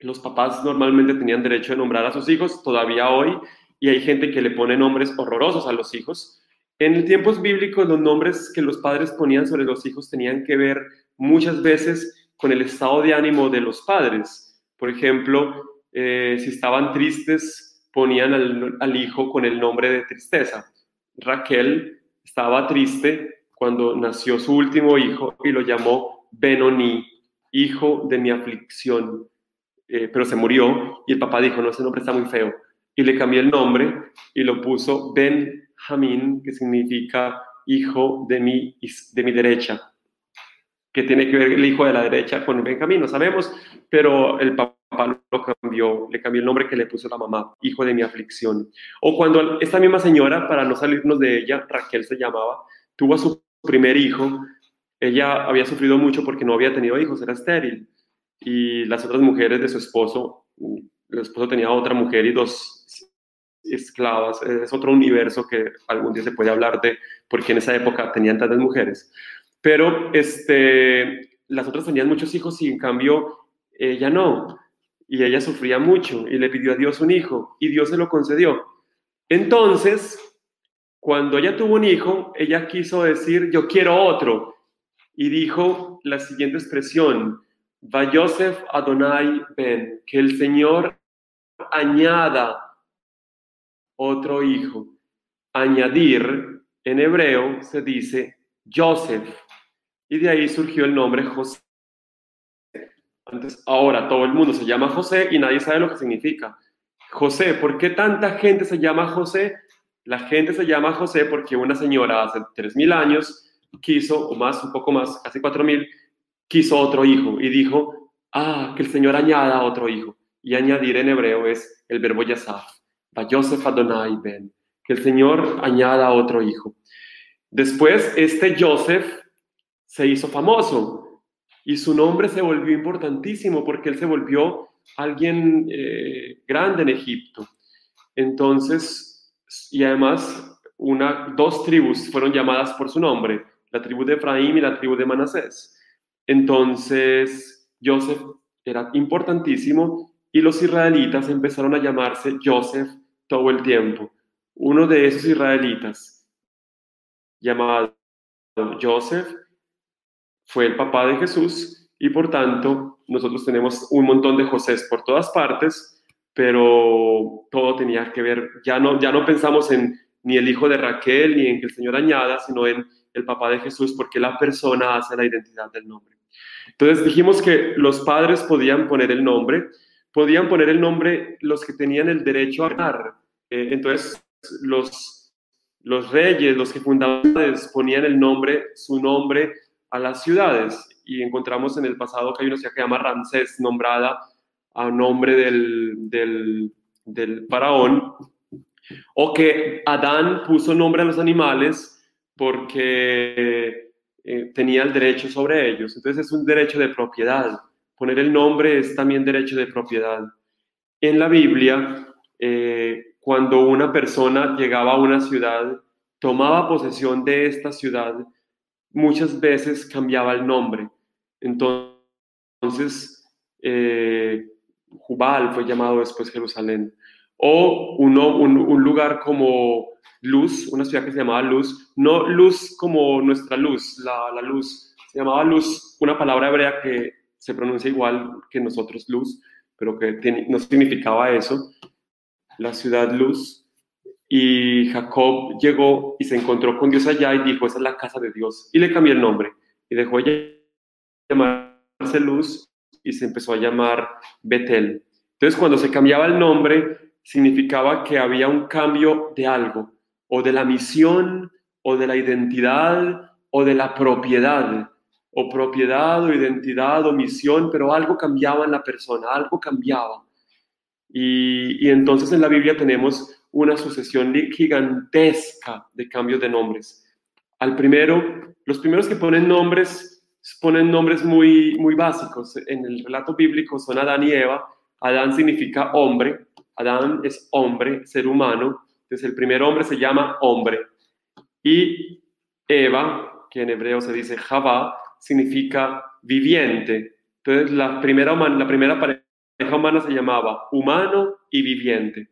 Los papás normalmente tenían derecho de nombrar a sus hijos, todavía hoy, y hay gente que le pone nombres horrorosos a los hijos. En tiempos bíblicos, los nombres que los padres ponían sobre los hijos tenían que ver muchas veces con el estado de ánimo de los padres. Por ejemplo, eh, si estaban tristes, ponían al, hijo con el nombre de tristeza. Raquel estaba triste cuando nació su último hijo y lo llamó Benoni, hijo de mi aflicción. Eh, pero se murió y el papá dijo, no, ese nombre está muy feo. Y le cambió el nombre y lo puso Benjamín, que significa hijo de mi, de mi derecha que tiene que ver el hijo de la derecha con Benjamín, no sabemos, pero el papá lo cambió, le cambió el nombre que le puso la mamá, hijo de mi aflicción. O cuando esta misma señora, para no salirnos de ella, Raquel se llamaba, tuvo a su primer hijo, ella había sufrido mucho porque no había tenido hijos, era estéril. Y las otras mujeres de su esposo, el esposo tenía otra mujer y dos esclavas, es otro universo que algún día se puede hablar de, porque en esa época tenían tantas mujeres. Pero este, las otras tenían muchos hijos y en cambio ella no. Y ella sufría mucho y le pidió a Dios un hijo y Dios se lo concedió. Entonces, cuando ella tuvo un hijo, ella quiso decir, yo quiero otro. Y dijo la siguiente expresión, Va Joseph Adonai Ben, que el Señor añada otro hijo. Añadir en hebreo se dice Joseph. Y de ahí surgió el nombre José. Antes, ahora todo el mundo se llama José y nadie sabe lo que significa. José, ¿por qué tanta gente se llama José? La gente se llama José porque una señora hace 3.000 años quiso, o más, un poco más, casi 4.000, quiso otro hijo y dijo, ah, que el Señor añada otro hijo. Y añadir en hebreo es el verbo yasaf, Yosef Adonai Ben, que el Señor añada otro hijo. Después, este Joseph se hizo famoso y su nombre se volvió importantísimo porque él se volvió alguien eh, grande en Egipto. Entonces, y además, una, dos tribus fueron llamadas por su nombre, la tribu de Efraín y la tribu de Manasés. Entonces, Joseph era importantísimo y los israelitas empezaron a llamarse Joseph todo el tiempo. Uno de esos israelitas, llamado Joseph, fue el papá de Jesús y por tanto nosotros tenemos un montón de José por todas partes, pero todo tenía que ver, ya no, ya no pensamos en ni el hijo de Raquel ni en que el Señor añada, sino en el papá de Jesús, porque la persona hace la identidad del nombre. Entonces dijimos que los padres podían poner el nombre, podían poner el nombre los que tenían el derecho a ganar. Eh, entonces, los, los reyes, los que fundaban, ponían el nombre, su nombre a las ciudades. Y encontramos en el pasado que hay una ciudad que se llama Ramsés, nombrada a nombre del, del, del faraón, o que Adán puso nombre a los animales porque eh, tenía el derecho sobre ellos. Entonces es un derecho de propiedad. Poner el nombre es también derecho de propiedad. En la Biblia, eh, cuando una persona llegaba a una ciudad, tomaba posesión de esta ciudad, muchas veces cambiaba el nombre. Entonces, eh, Jubal fue llamado después Jerusalén. O un lugar como Luz, una ciudad que se llamaba Luz, no luz como nuestra luz, la, luz, se llamaba Luz, una palabra hebrea que se pronuncia igual que nosotros Luz, pero que no significaba eso, la ciudad Luz. Y Jacob llegó y se encontró con Dios allá y dijo, esa es la casa de Dios. Y le cambió el nombre y dejó de llamarse Luz y se empezó a llamar Betel. Entonces, cuando se cambiaba el nombre, significaba que había un cambio de algo o de la misión o de la identidad o de la propiedad, o propiedad o identidad o misión, pero algo cambiaba en la persona, algo cambiaba. Y, entonces en la Biblia tenemos una sucesión gigantesca de cambios de nombres. Al primero, los primeros que ponen nombres ponen nombres muy, muy básicos. En el relato bíblico son Adán y Eva. Adán significa hombre, Adán es hombre, ser humano, entonces el primer hombre se llama hombre. Y Eva, que en hebreo se dice Javá, significa viviente. Entonces la primera, la primera pareja humana se llamaba humano y viviente.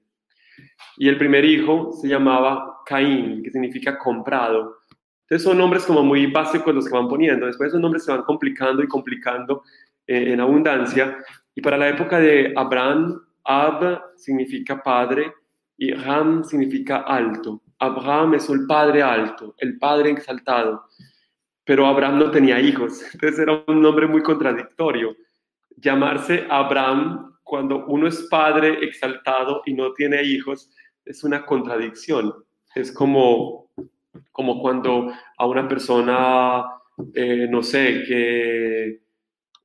Y el primer hijo se llamaba Caín, que significa comprado. Entonces son nombres como muy básicos los que van poniendo. Después esos nombres se van complicando y complicando eh, en abundancia. Y para la época de Abraham, Ab significa padre y Ram significa alto. Abraham es el padre alto, el padre exaltado. Pero Abraham no tenía hijos, entonces era un nombre muy contradictorio. Llamarse Abraham cuando uno es padre exaltado y no tiene hijos es una contradicción. Es como, como cuando a una persona, eh, no sé, que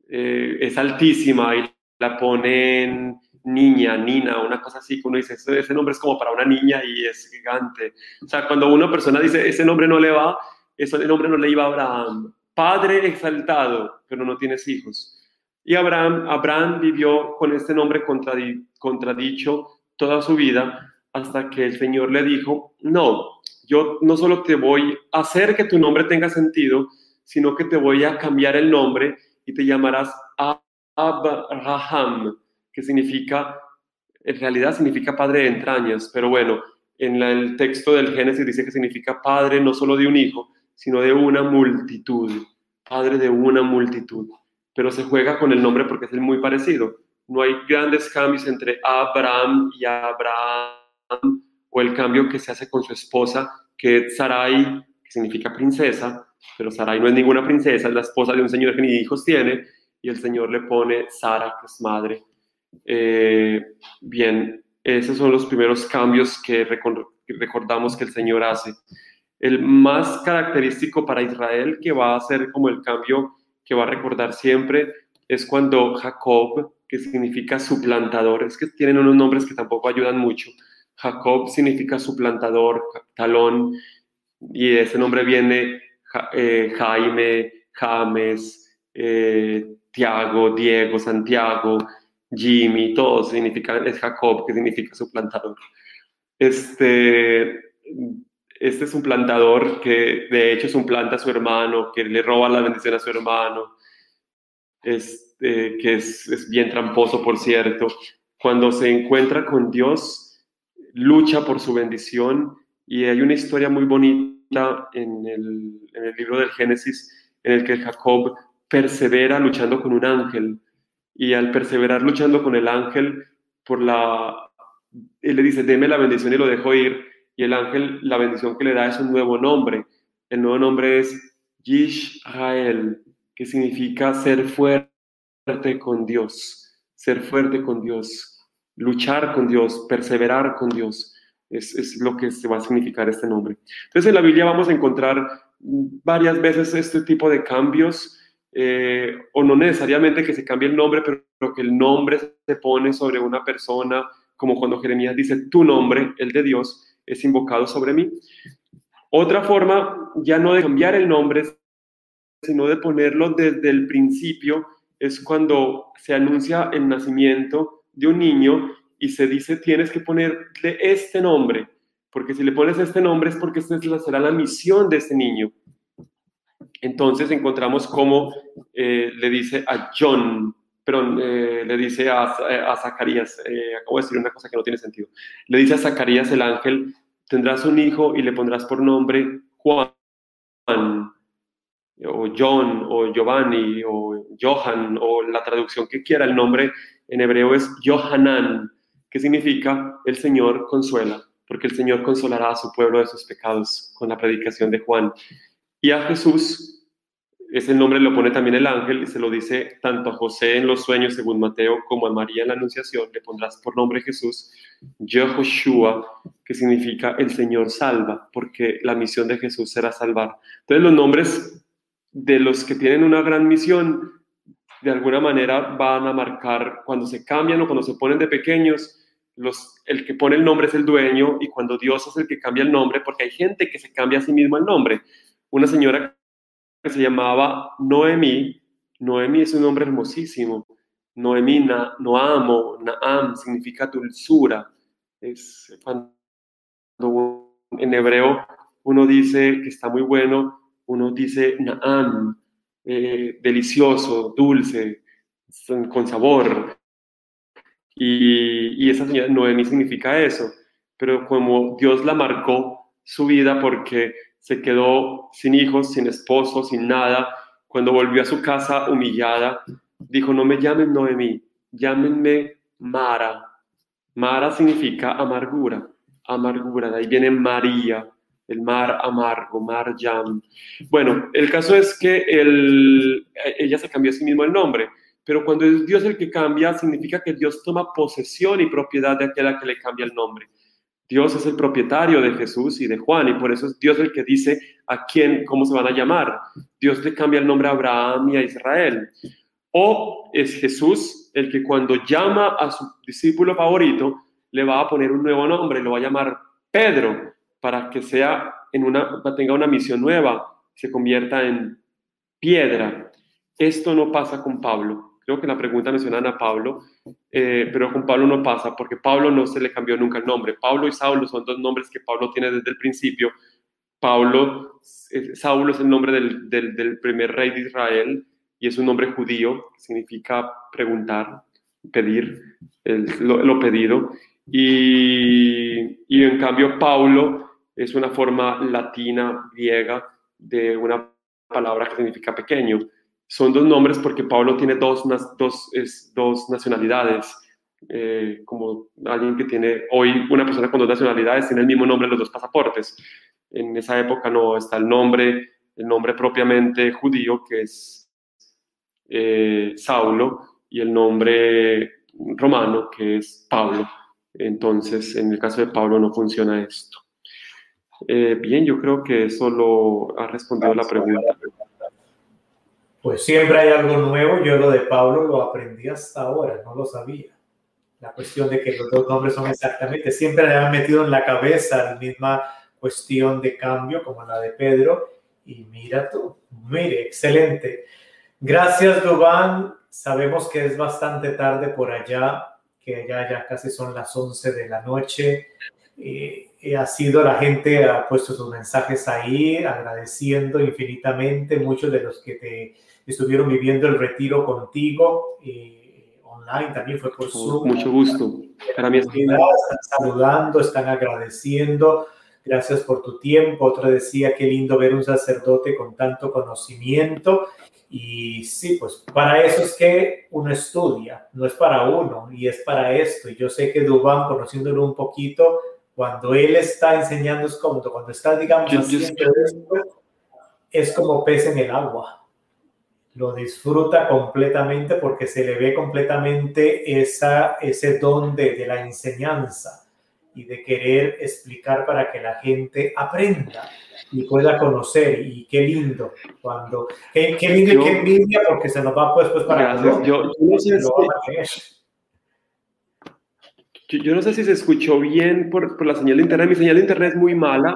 eh, es altísima y la ponen niña, nina, una cosa así, que uno dice, ese, nombre es como para una niña y es gigante. O sea, cuando una persona dice, ese nombre no le va, ese nombre no le iba a Abraham. Padre exaltado, pero no tienes hijos. Y Abraham, vivió con este nombre contradicho toda su vida hasta que el Señor le dijo, no, yo no solo te voy a hacer que tu nombre tenga sentido, sino que te voy a cambiar el nombre y te llamarás Abraham que significa, en realidad significa padre de entrañas, pero bueno, en el texto del Génesis dice que significa padre no solo de un hijo, sino de una multitud, padre de una multitud. Pero se juega con el nombre porque es muy parecido. No hay grandes cambios entre Abraham y Abraham, o el cambio que se hace con su esposa, que es Sarai, que significa princesa, pero Sarai no es ninguna princesa, es la esposa de un señor que ni hijos tiene, y el Señor le pone Sara, que es madre eh, bien, esos son los primeros cambios que recordamos que el Señor hace. El más característico para Israel, que va a ser como el cambio que va a recordar siempre, es cuando Jacob, que significa suplantador, es que tienen unos nombres que tampoco ayudan mucho. Jacob significa suplantador, talón, y ese nombre viene eh, Jaime, James, eh, Tiago, Diego, Santiago, Jimmy, todo significa, es Jacob, que significa suplantador. Este, este es un plantador que de hecho es un planta a su hermano, que le roba la bendición a su hermano, este, que es, es bien tramposo, por cierto. Cuando se encuentra con Dios, lucha por su bendición y hay una historia muy bonita en el, en el libro del Génesis en el que Jacob persevera luchando con un ángel y al perseverar luchando con el ángel por la él le dice, deme la bendición y lo dejo ir y el ángel la bendición que le da es un nuevo nombre. El nuevo nombre es Yishrael, que significa ser fuerte con Dios, ser fuerte con Dios, luchar con Dios, perseverar con Dios. Es, es, lo que se va a significar este nombre. Entonces en la Biblia vamos a encontrar varias veces este tipo de cambios, eh, o no necesariamente que se cambie el nombre, pero que el nombre se pone sobre una persona, como cuando Jeremías dice, tu nombre, el de Dios, es invocado sobre mí. Otra forma, ya no de cambiar el nombre, sino de ponerlo desde el principio, es cuando se anuncia el nacimiento de un niño y se dice tienes que ponerle este nombre, porque si le pones este nombre es porque esta será la misión de este niño. Entonces encontramos cómo eh, le dice a John, perdón, eh, le dice a, a Zacarías, eh, acabo de decir una cosa que no tiene sentido, le dice a Zacarías el ángel, tendrás un hijo y le pondrás por nombre Juan o John, o Giovanni, o Johan, o la traducción que quiera, el nombre en hebreo es Johanan, que significa el Señor consuela, porque el Señor consolará a su pueblo de sus pecados con la predicación de Juan. Y a Jesús, ese nombre lo pone también el ángel, y se lo dice tanto a José en los sueños, según Mateo, como a María en la Anunciación, le pondrás por nombre Jesús, Jehoshua, que significa el Señor salva, porque la misión de Jesús será salvar. Entonces los nombres de los que tienen una gran misión, de alguna manera van a marcar cuando se cambian o cuando se ponen de pequeños, los, el que pone el nombre es el dueño y cuando Dios es el que cambia el nombre, porque hay gente que se cambia a sí mismo el nombre. Una señora que se llamaba Noemí, Noemí es un nombre hermosísimo. Noemí, na, Noamo, Naam significa dulzura. Es cuando en hebreo uno dice que está muy bueno, uno dice Naam, eh, delicioso, dulce, con sabor. Y, y esa señora Noemí significa eso, pero como Dios la marcó su vida porque se quedó sin hijos, sin esposo, sin nada, cuando volvió a su casa humillada, dijo, no me llamen Noemí, llámenme Mara. Mara significa amargura, amargura, de ahí viene María, el mar amargo, mar jam. Bueno, el caso es que ella se cambió a sí mismo el nombre, pero cuando es Dios el que cambia, significa que Dios toma posesión y propiedad de aquella que le cambia el nombre. Dios es el propietario de Jesús y de Juan, y por eso es Dios el que dice a quién, cómo se van a llamar. Dios le cambia el nombre a Abraham y a Israel. O es Jesús el que cuando llama a su discípulo favorito, le va a poner un nuevo nombre, lo va a llamar Pedro, para que sea en una, tenga una misión nueva, se convierta en piedra. Esto no pasa con Pablo. Creo que la pregunta mencionan a Pablo, eh, pero con Pablo no pasa, porque Pablo no se le cambió nunca el nombre. Pablo y Saulo son dos nombres que Pablo tiene desde el principio. Pablo, eh, Saulo es el nombre del, del, primer rey de Israel y es un nombre judío, significa preguntar, pedir, lo, lo, pedido. Y, y en cambio Pablo es una forma latina, griega, de una palabra que significa pequeño. Son dos nombres porque Pablo tiene dos, dos, es, dos nacionalidades. Eh, como alguien que tiene hoy una persona con dos nacionalidades tiene el mismo nombre en los dos pasaportes. En esa época no está el nombre, el nombre propiamente judío que es eh, Saulo y el nombre romano que es Pablo. Entonces, en el caso de Pablo no funciona esto. Eh, bien, yo creo que eso lo ha respondido la pregunta. Pues siempre hay algo nuevo. Yo lo de Pablo lo aprendí hasta ahora, no lo sabía. La cuestión de que los dos nombres son exactamente, siempre le han metido en la cabeza la misma cuestión de cambio como la de Pedro. Y mira tú, mire, excelente. Gracias, Dubán. Sabemos que es bastante tarde por allá, que ya, ya casi son las 11 de la noche. Eh, eh, ha sido la gente, ha puesto sus mensajes ahí, agradeciendo infinitamente muchos de los que te estuvieron viviendo el retiro contigo. Eh, online también fue por Zoom. Mucho gusto. Para mí Están saludando, están agradeciendo. Gracias por tu tiempo. Otra decía, qué lindo ver un sacerdote con tanto conocimiento. Y sí, pues para eso es que uno estudia, no es para uno, y es para esto. Y yo sé que Dubán, conociéndolo un poquito, cuando él está enseñando es cómodo, cuando está, digamos, haciendo esto, es como pez en el agua. Lo disfruta completamente porque se le ve completamente esa, ese don de, la enseñanza y de querer explicar para que la gente aprenda y pueda conocer. Y qué lindo cuando, qué, lindo y qué envidia porque se nos va pues, pues para yo, yo, no sé si, yo, no sé si se escuchó bien por, por la señal de internet. Mi señal de internet es muy mala.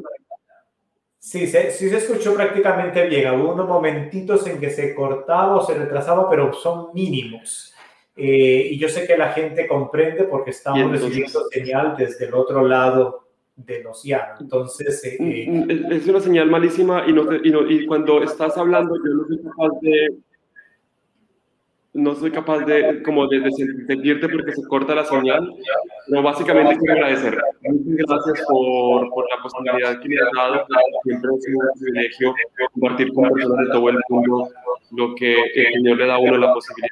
Sí, se, sí se escuchó prácticamente bien. Hubo unos momentitos en que se cortaba o se retrasaba, pero son mínimos. Eh, y yo sé que la gente comprende porque estamos recibiendo señal desde el otro lado del océano. Entonces... Eh, mm, mm, es una señal malísima y, no, y, no, y cuando estás hablando yo no soy capaz de no soy capaz de, como de, sentirte porque se corta la señal, pero básicamente quiero agradecer. Muchas gracias por, por la posibilidad que me has dado. Siempre es un privilegio compartir con personas de todo el mundo lo que el Señor le da a uno la posibilidad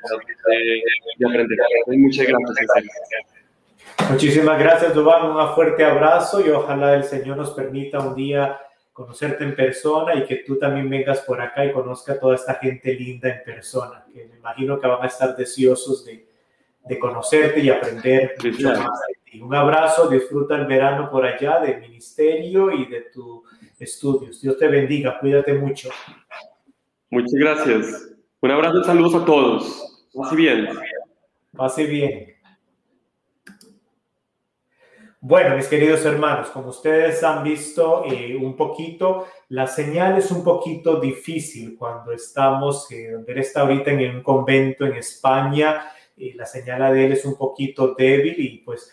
de, de aprender. Muchas gracias, Muchísimas gracias, Dubán. Un fuerte abrazo y ojalá el Señor nos permita un día conocerte en persona y que tú también vengas por acá y conozca a toda esta gente linda en persona, que me imagino que van a estar deseosos de, de conocerte y aprender mucho más de ti. Un abrazo, disfruta el verano por allá del ministerio y de tus estudios. Dios te bendiga, cuídate mucho. Muchas gracias. Un abrazo y saludos a todos. Pase bien. Pase bien. Bueno, mis queridos hermanos, como ustedes han visto eh, un poquito, la señal es un poquito difícil cuando estamos, eh, donde está ahorita en un convento en España, y la señal de él es un poquito débil y pues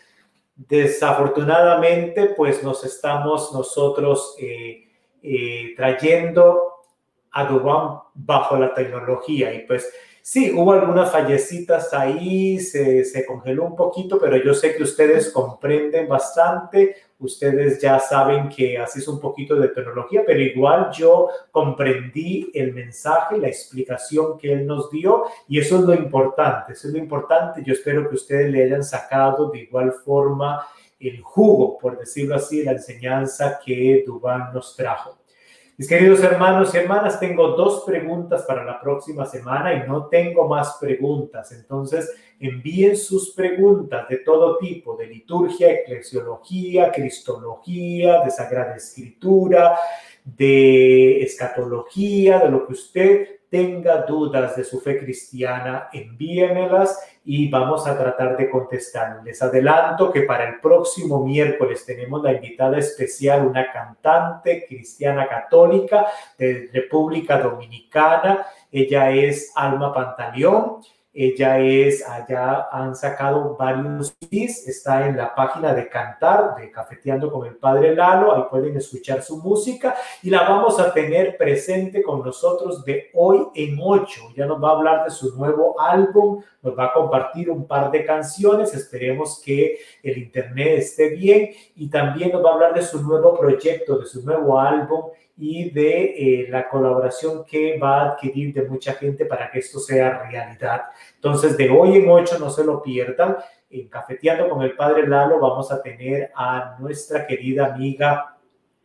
desafortunadamente pues nos estamos nosotros eh, trayendo a Dubán bajo la tecnología y pues Sí, hubo algunas fallecitas ahí, se, se, congeló un poquito, pero yo sé que ustedes comprenden bastante, ustedes ya saben que así es un poquito de tecnología, pero igual yo comprendí el mensaje, la explicación que él nos dio y eso es lo importante, eso es lo importante. Yo espero que ustedes le hayan sacado de igual forma el jugo, por decirlo así, la enseñanza que Dubán nos trajo. Mis queridos hermanos y hermanas, tengo dos preguntas para la próxima semana y no tengo más preguntas. Entonces, envíen sus preguntas de todo tipo, de liturgia, eclesiología, cristología, de sagrada escritura, de escatología, de lo que usted tenga dudas de su fe cristiana, envíemelas y vamos a tratar de contestar. Les adelanto que para el próximo miércoles tenemos la invitada especial, una cantante cristiana católica de República Dominicana. Ella es Alma Pantaleón ella es, allá han sacado varios CDs, está en la página de Cantar, de Cafeteando con el Padre Lalo, ahí pueden escuchar su música y la vamos a tener presente con nosotros de hoy en ocho. Ya nos va a hablar de su nuevo álbum, nos va a compartir un par de canciones, esperemos que el internet esté bien y también nos va a hablar de su nuevo proyecto, de su nuevo álbum y de eh, la colaboración que va a adquirir de mucha gente para que esto sea realidad. Entonces, de hoy en ocho, no se lo pierdan. En Cafeteando con el Padre Lalo vamos a tener a nuestra querida amiga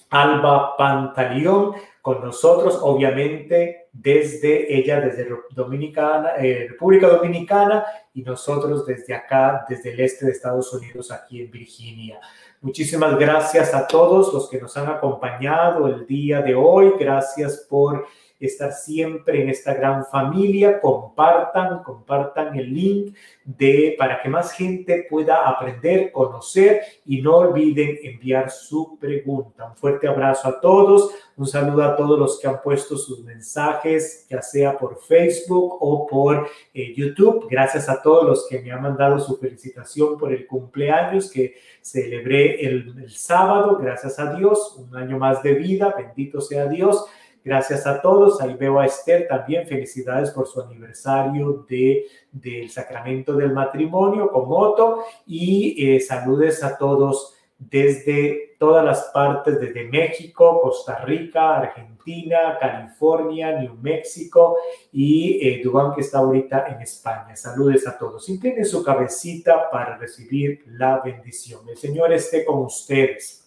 Alba Pantaleón con nosotros, obviamente desde ella, desde Dominicana, eh, República Dominicana y nosotros desde acá, desde el este de Estados Unidos, aquí en Virginia. Muchísimas gracias a todos los que nos han acompañado el día de hoy. Gracias por estar siempre en esta gran familia. Compartan, compartan el link de para que más gente pueda aprender, conocer y no olviden enviar su pregunta. Un fuerte abrazo a todos. Un saludo a todos los que han puesto sus mensajes, ya sea por Facebook o por eh, YouTube. Gracias a todos los que me han mandado su felicitación por el cumpleaños que celebré el, el sábado. Gracias a Dios, un año más de vida. Bendito sea Dios. Gracias a todos. Ahí veo a Esther también. Felicidades por su aniversario de, del sacramento del matrimonio con Otto. Y eh, saludes a todos desde todas las partes, desde México, Costa Rica, Argentina, California, New México y eh, Dubán que está ahorita en España. Saludes a todos. Inclinen su cabecita para recibir la bendición. El Señor esté con ustedes.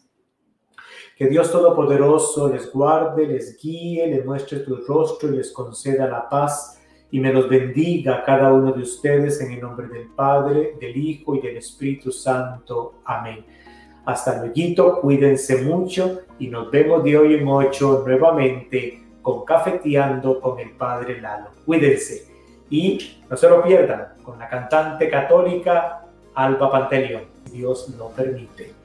Que Dios Todopoderoso les guarde, les guíe, les muestre tu rostro y les conceda la paz y me los bendiga a cada uno de ustedes en el nombre del Padre, del Hijo y del Espíritu Santo. Amén. Hasta luego, cuídense mucho y nos vemos de hoy en ocho nuevamente con Cafeteando con el Padre Lalo. Cuídense y no se lo pierdan con la cantante católica Alba Panteleón, Dios lo permite.